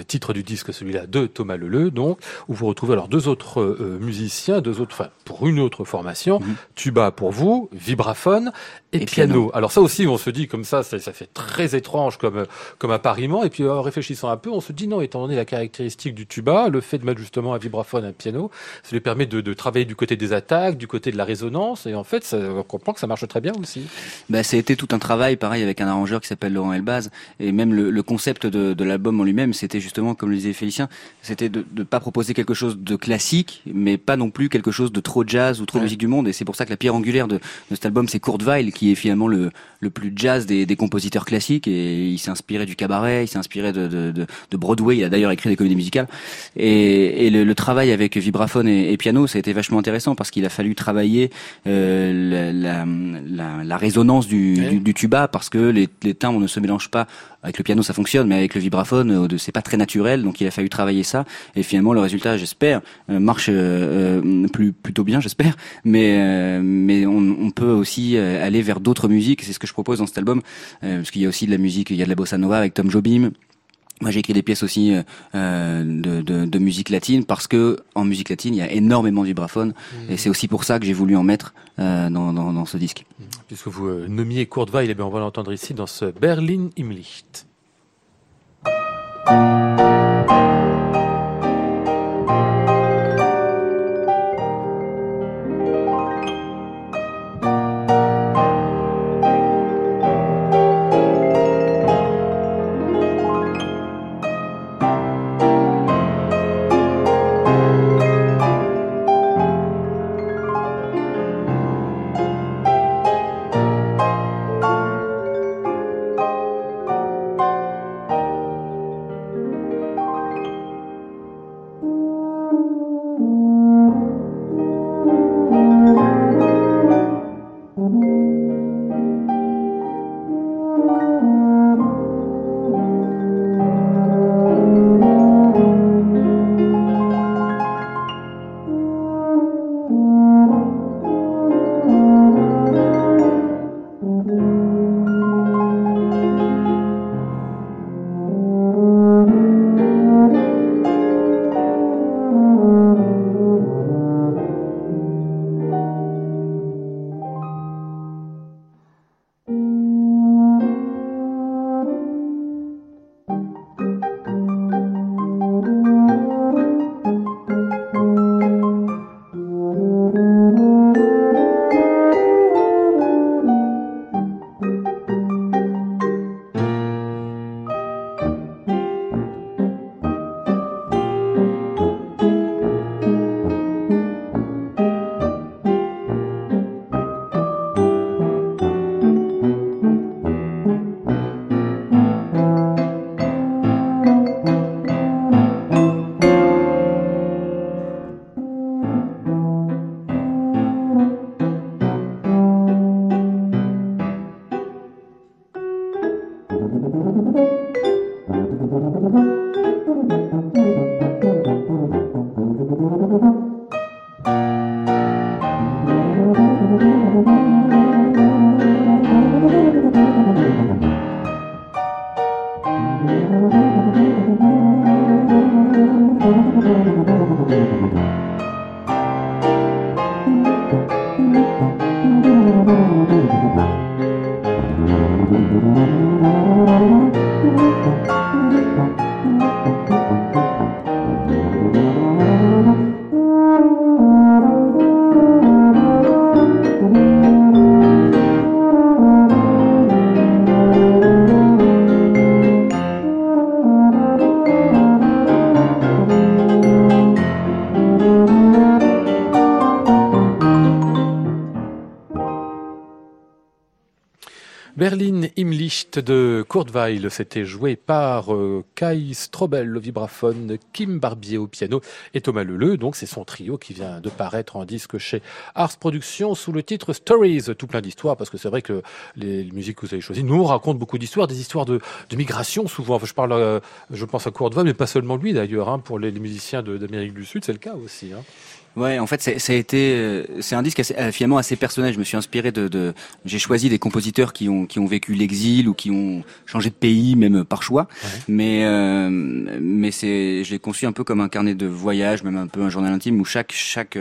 titre du disque, celui-là de Thomas Leleu, donc où vous retrouvez alors deux autres musiciens, deux autres, enfin pour une autre formation, mhm. tuba pour vous, vibraphone et, piano. Alors ça aussi, on se dit comme ça, ça, fait très étrange comme comme appariement. Et puis en réfléchissant un peu, on se dit non, étant donné la caractéristique du tuba, le fait de mettre justement un vibraphone, un piano, ça lui permet de, de travailler du côté des attaques, du côté de la résonance. Et en fait, ça, on comprend que ça marche très bien aussi. Bah, ça a été tout un travail, pareil, avec un arrangeur qui s'appelle Laurent Elbaz. Et même le, le concept de, de l'album en lui-même, c'était justement, comme le disait Félicien, c'était de ne pas proposer quelque chose de classique, mais pas non plus quelque chose de trop jazz ou trop musique du monde. Et c'est pour ça que la pierre angulaire de, de cet album, c'est Kurt Weill, qui est finalement le, le plus jazz des, des compositeurs classiques. Et il s'est inspiré du cabaret, il s'est inspiré de, de, de, Broadway. Il a d'ailleurs écrit des comédies musicales. Et, et le, travail avec vibraphone et, piano, ça a été vachement intéressant parce qu'il a fallu travailler euh, la, la, la, résonance du, du, tuba parce que les, les timbres ne se mélangent pas. Avec le piano, ça fonctionne, mais avec le vibraphone, euh, c'est pas très naturel. Donc il a fallu travailler ça. Et finalement, le résultat, j'espère, euh, marche plus plutôt bien, j'espère. Mais mais on, on, peut aussi aller vers d'autres musiques. C'est ce que je propose dans cet album, parce qu'il y a aussi de la musique, il y a de la bossa nova avec Tom Jobim. Moi, j'ai écrit des pièces aussi de, de, de, musique latine parce que en musique latine, il y a énormément de vibraphones mmh. et c'est aussi pour ça que j'ai voulu en mettre dans, dans, dans, ce disque. Puisque vous nommiez Kurt Weill, eh bien, on va l'entendre ici dans ce Berlin im Licht. Berlin im Licht de Weill, c'était joué par euh, Kai Strobel au vibraphone, Kim Barbier au piano et Thomas Leleu. Donc c'est son trio qui vient de paraître en disque chez Ars Productions sous le titre Stories, tout plein d'histoires parce que c'est vrai que les, musiques que vous avez choisies nous racontent beaucoup d'histoires, des histoires de, migration souvent. je parle, euh, je pense à Weill, mais pas seulement lui d'ailleurs. Hein, pour les, musiciens d'Amérique du Sud, c'est le cas aussi. Hein. Ouais, en fait, ça a été, euh, c'est un disque assez, euh, finalement assez personnel. Je me suis inspiré de, de j'ai choisi des compositeurs qui ont qui ont vécu l'exil ou qui ont changé de pays, même par choix. Mais euh, mais c'est, je l'ai conçu un peu comme un carnet de voyage, même un peu un journal intime où chaque chaque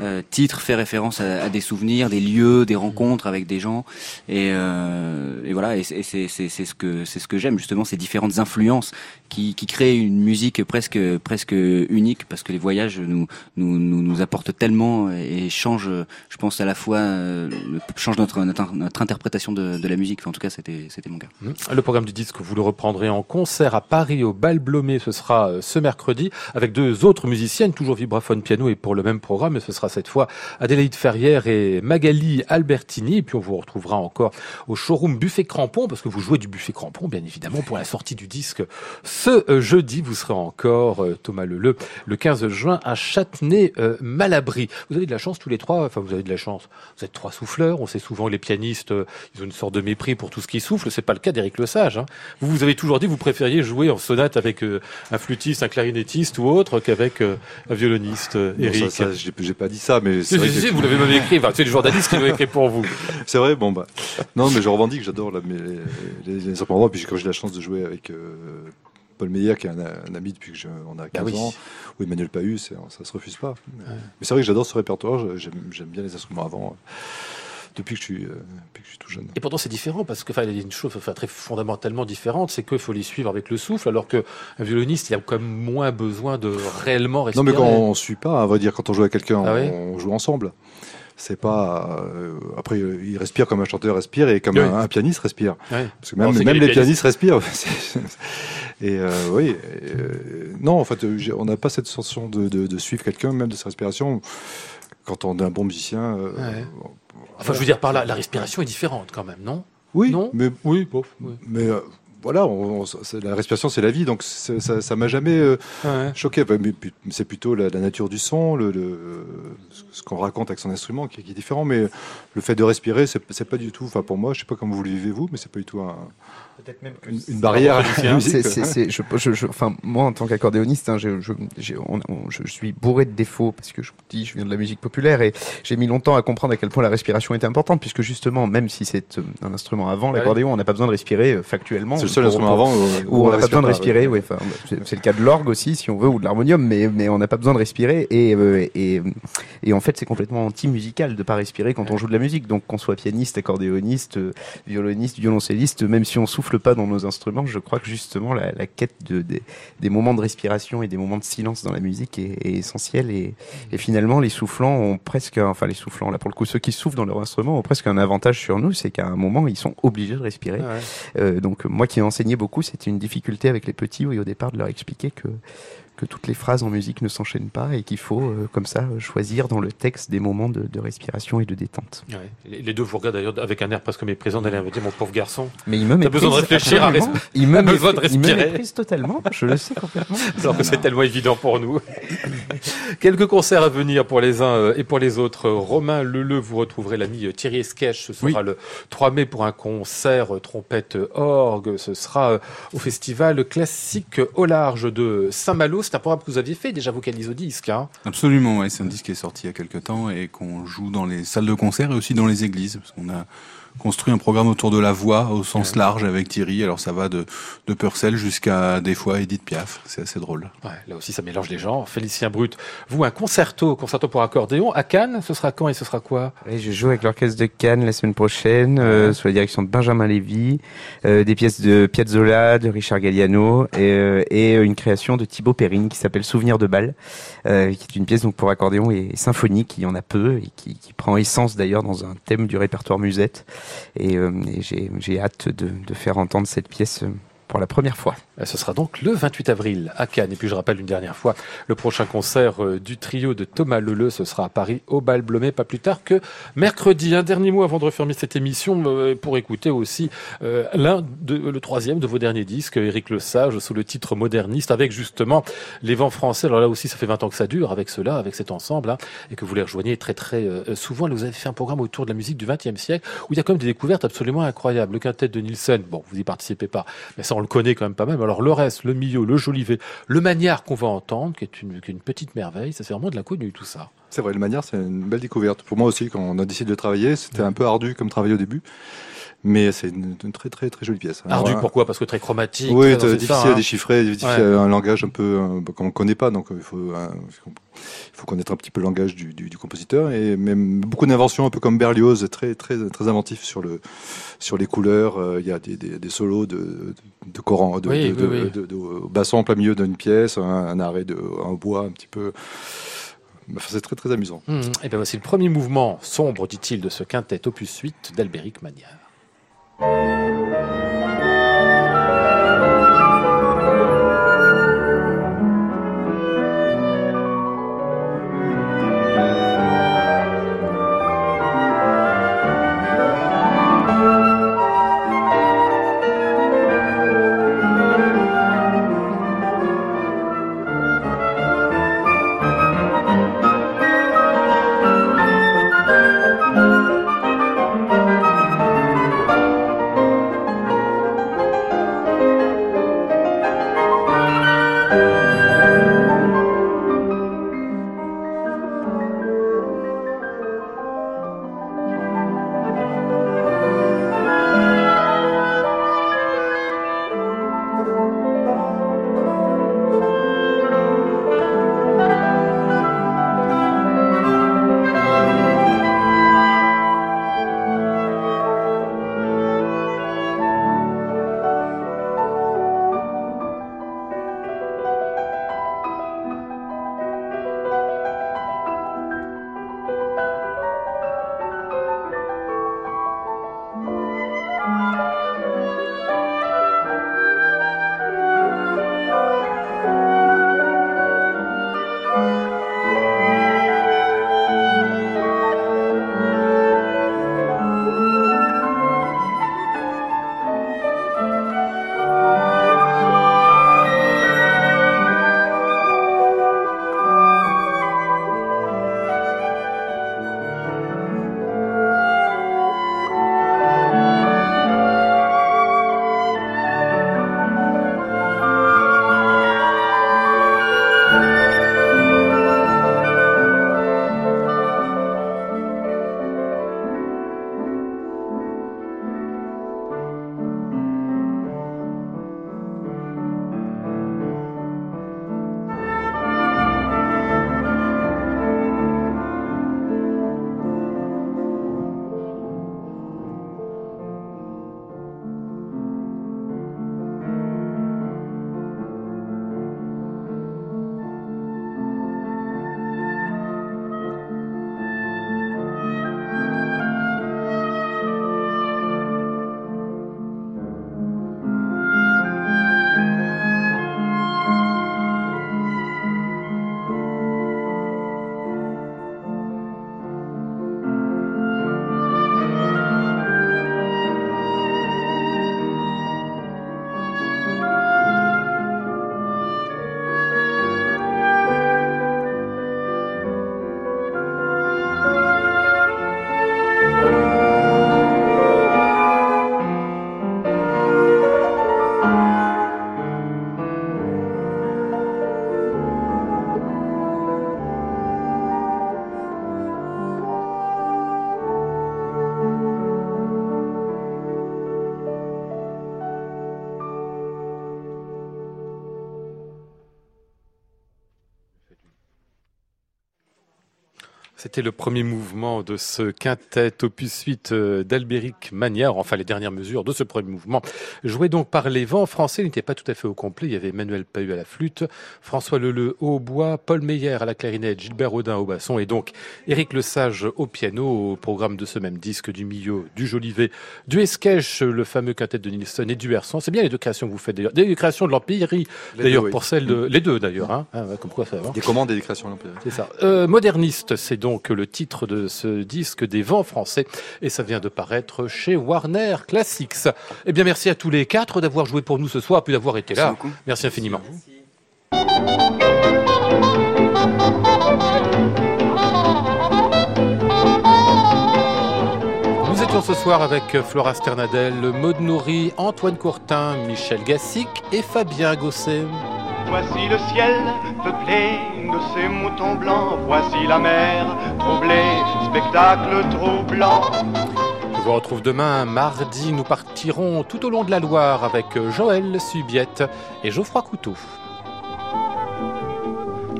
euh, titre fait référence à, des souvenirs, des lieux, des rencontres avec des gens, et, euh, voilà. Et c'est ce que c'est ce que j'aime justement, ces différentes influences qui, créent une musique presque presque unique, parce que les voyages nous nous nous, apportent tellement et changent, je pense à la fois euh, changent notre, notre, interprétation de, la musique. En tout cas, c'était c'était mon cas. Mmh. Le programme du disque, vous le reprendrez en concert à Paris au Bal Blomé. Ce sera euh, ce mercredi avec deux autres musiciennes, toujours vibraphone piano et pour le même programme. Ce sera cette fois Adélaïde Ferrière et Magali Albertini. Et puis on vous retrouvera encore au showroom Buffet Crampon, parce que vous jouez du Buffet Crampon, bien évidemment, pour la sortie du disque. Ce euh, jeudi, vous serez encore, euh, Thomas Leleu, le 15 juin à Châtenay-Malabry. Vous avez de la chance tous les trois, enfin vous avez de la chance, vous êtes trois souffleurs, on sait souvent les pianistes, euh, ils ont une sorte de mépris pour tout ce qui souffle, c'est pas le cas d'Éric Lesage. Hein. Vous, vous avez toujours dit que vous préfériez jouer en sonate avec un flûtiste, un clarinettiste ou autre qu'avec un violoniste, Éric. ça, j'ai pas dit ça, mais c'est vous l'avez même écrit. Enfin, c'est le journaliste qui l'a écrit pour vous. C'est vrai. Bon bah, non, mais je revendique. J'adore les, les, les instruments. Puis quand j'ai la chance de jouer avec euh, Paul Meyer, qui est un, ami depuis que on a 15 bah ans, ou Emmanuel Pahus, ça se refuse pas. Mais c'est vrai que j'adore ce répertoire. J'aime bien les instruments avant depuis que je suis, euh, depuis que je suis tout jeune. Et pourtant, c'est différent parce que, enfin, il y a une chose enfin, très fondamentalement différente, c'est qu'il faut les suivre avec le souffle, alors qu'un violoniste, il a quand même moins besoin de réellement respirer. Non, mais quand on suit pas, on va dire, quand on joue avec quelqu'un, ah on joue ensemble. C'est pas euh, après il respire comme un chanteur respire et comme un, pianiste respire. Parce que même, même les, pianistes, respirent. Et euh, oui non en fait on n'a pas cette sensation de, de, de suivre quelqu'un même de sa respiration. Quand on est un bon musicien Enfin, je veux dire par là, la respiration est différente quand même, non? Oui, non? mais oui, mais euh, voilà, la respiration c'est la vie, donc ça, ça m'a jamais euh, choqué. C'est plutôt la, nature du son, le, ce qu'on raconte avec son instrument qui, qui, est différent. Mais le fait de respirer, c'est pas du tout. Enfin, pour moi, je sais pas comment vous le vivez vous, mais c'est pas du tout un peut-être même une, barrière. c'est, je, je, je, enfin, moi, en tant qu'accordéoniste, hein, je, je, je, suis bourré de défauts parce que je dis, je viens de la musique populaire et j'ai mis longtemps à comprendre à quel point la respiration était importante, puisque justement, même si c'est euh, un instrument avant, l'accordéon, on n'a pas besoin de respirer euh, factuellement. C'est le seul instrument avant où, on n'a pas besoin de respirer. Oui, enfin, c'est le cas de l'orgue aussi, si on veut, ou de l'harmonium, mais mais on n'a pas besoin de respirer et euh, et et en fait, c'est complètement anti-musical de pas respirer quand on joue de la musique. Donc, qu'on soit pianiste, accordéoniste, violoniste, violoncelliste, même si on souffle pas dans nos instruments, je crois que justement la, quête de, des moments de respiration et des moments de silence dans la musique est, essentielle. Et, et, finalement, les soufflants ont presque, enfin les soufflants, là pour le coup, ceux qui soufflent dans leur instrument ont presque un avantage sur nous, c'est qu'à un moment, ils sont obligés de respirer. Euh, donc moi qui ai enseigné beaucoup, c'était une difficulté avec les petits, oui, au départ, de leur expliquer que que toutes les phrases en musique ne s'enchaînent pas et qu'il faut, euh, comme ça, choisir dans le texte des moments de, de respiration et de détente. Ouais. Les deux vous regardent d'ailleurs avec un air presque méprisant d'aller me dire mon pauvre garçon. Mais il me T'as besoin de réfléchir à respirer. Il me, besoin de respirer. Il me méprise totalement. Je le sais complètement. Alors que c'est tellement évident pour nous. Quelques concerts à venir pour les uns euh, et pour les autres. Romain Leleu, vous retrouverez l'ami Thierry Esquèche. Ce sera le 3 mai pour un concert euh, trompette orgue. Ce sera au festival classique au large de Saint-Malo c'est un programme que vous aviez fait déjà vocalise au disque. Hein Absolument, ouais. c'est un disque qui est sorti il y a quelques temps et qu'on joue dans les salles de concert et aussi dans les églises. Parce qu'on a construit un programme autour de la voix au sens large avec Thierry. Alors ça va de, de Purcell jusqu'à des fois Edith Piaf. C'est assez drôle. Ouais, là aussi ça mélange les genres. Félicien Brut, vous un concerto, concerto pour accordéon à Cannes. Ce sera quand et ce sera quoi? Et Je joue avec l'orchestre de Cannes la semaine prochaine euh, sous la direction de Benjamin Lévy, euh, des pièces de Piazzolla, de Richard Galliano et, euh, et une création de Thibaut Perrine qui s'appelle Souvenir de bal, qui est une pièce donc pour accordéon et symphonique. Il y en a peu et qui, qui prend essence d'ailleurs dans un thème du répertoire musette. Et, euh, j'ai hâte de, de, faire entendre cette pièce euh, pour la première fois. Ce sera donc le 28 avril à Cannes. Et puis je rappelle une dernière fois, le prochain concert euh, du trio de Thomas Leleu, ce sera à Paris au Bal Blomet, pas plus tard que mercredi. Un dernier mot avant de refermer cette émission euh, pour écouter aussi euh, l'un de le troisième de vos derniers disques, Éric Le Sage, sous le titre Moderniste, avec justement les vents français. Alors là aussi, ça fait 20 ans que ça dure avec cela, avec cet ensemble, hein, et que vous les rejoignez très très souvent. vous avez fait un programme autour de la musique du XXe siècle où il y a quand même des découvertes absolument incroyables. Le quintet de Nielsen, bon, vous y participez pas, mais ça on le connaît quand même pas mal. Alors le reste, le milieu, le jolivet, le manière qu'on va entendre, qui est une, qui est une petite merveille, ça c'est vraiment de la connue tout ça. C'est vrai, le manière c'est une belle découverte. Pour moi aussi, quand on a décidé de travailler, c'était un peu ardu comme travail au début. Mais c'est une, très très très jolie pièce. Ardu pourquoi? Parce que très chromatique. Oui, difficile à hein. déchiffrer, difficile un langage un peu qu'on ne connaît pas, donc il faut il faut connaître un petit peu le langage du, du, du compositeur et même beaucoup d'inventions un peu comme Berlioz très très très inventif sur le sur les couleurs euh, il y a des, des, des solos de de Coran de, oui, de, oui, de, basson en plein milieu d'une pièce un, arrêt de un bois un petit peu Enfin, c'est très très amusant. Mmh. Et bien voici le premier mouvement sombre, dit-il, de ce quintet opus 8 d'Albéric Magnard. Música C'était le premier mouvement de ce quintet opus 8 euh, d'Albéric Magnard, enfin les dernières mesures de ce premier mouvement. Joué donc par les vents français, il n'était pas tout à fait au complet. Il y avait Emmanuel Pahu à la flûte, François Leleu au bois, Paul Meyer à la clarinette, Gilbert Audin au basson et donc Éric Lesage au piano au programme de ce même disque du milieu du Jolivet, du Esquèche, le fameux quintet de Nilsson et du Herson. C'est bien les deux créations que vous faites d'ailleurs. Des créations de l'Empire, d'ailleurs pour celles de... Les deux d'ailleurs. Hein. Ah, comme quoi ça va. Des commandes et des créations de l'Empire. C'est ça. Euh, moderniste, c'est donc le titre de ce disque des vents français et ça vient de paraître chez Warner Classics. Eh bien, merci à tous les quatre d'avoir joué pour nous ce soir, puis d'avoir été là. Merci, infiniment. Nous étions ce soir avec Flora Sternadel, Maud Nourri, Antoine Courtin, Michel Gassic et Fabien Gosset. Voici le ciel peuplé de ces moutons blancs. Voici la mer troublée, spectacle troublant. Je vous retrouve demain, mardi. Nous partirons tout au long de la Loire avec Joël Subiette et Geoffroy Couteau.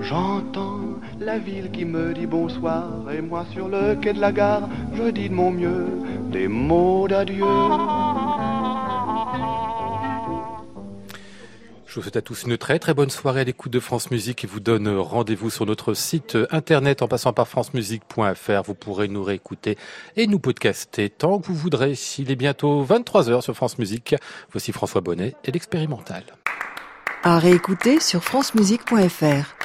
J'entends la ville qui me dit bonsoir et moi sur le quai de la gare, je dis de mon mieux des mots d'adieu. Je vous souhaite à tous une très très bonne soirée à l'écoute de France Musique et vous donne rendez-vous sur notre site internet en passant par francemusique.fr. Vous pourrez nous réécouter et nous podcaster tant que vous voudrez. Il est bientôt 23h sur France Musique. Voici François Bonnet et l'expérimental. À réécouter sur francemusique.fr.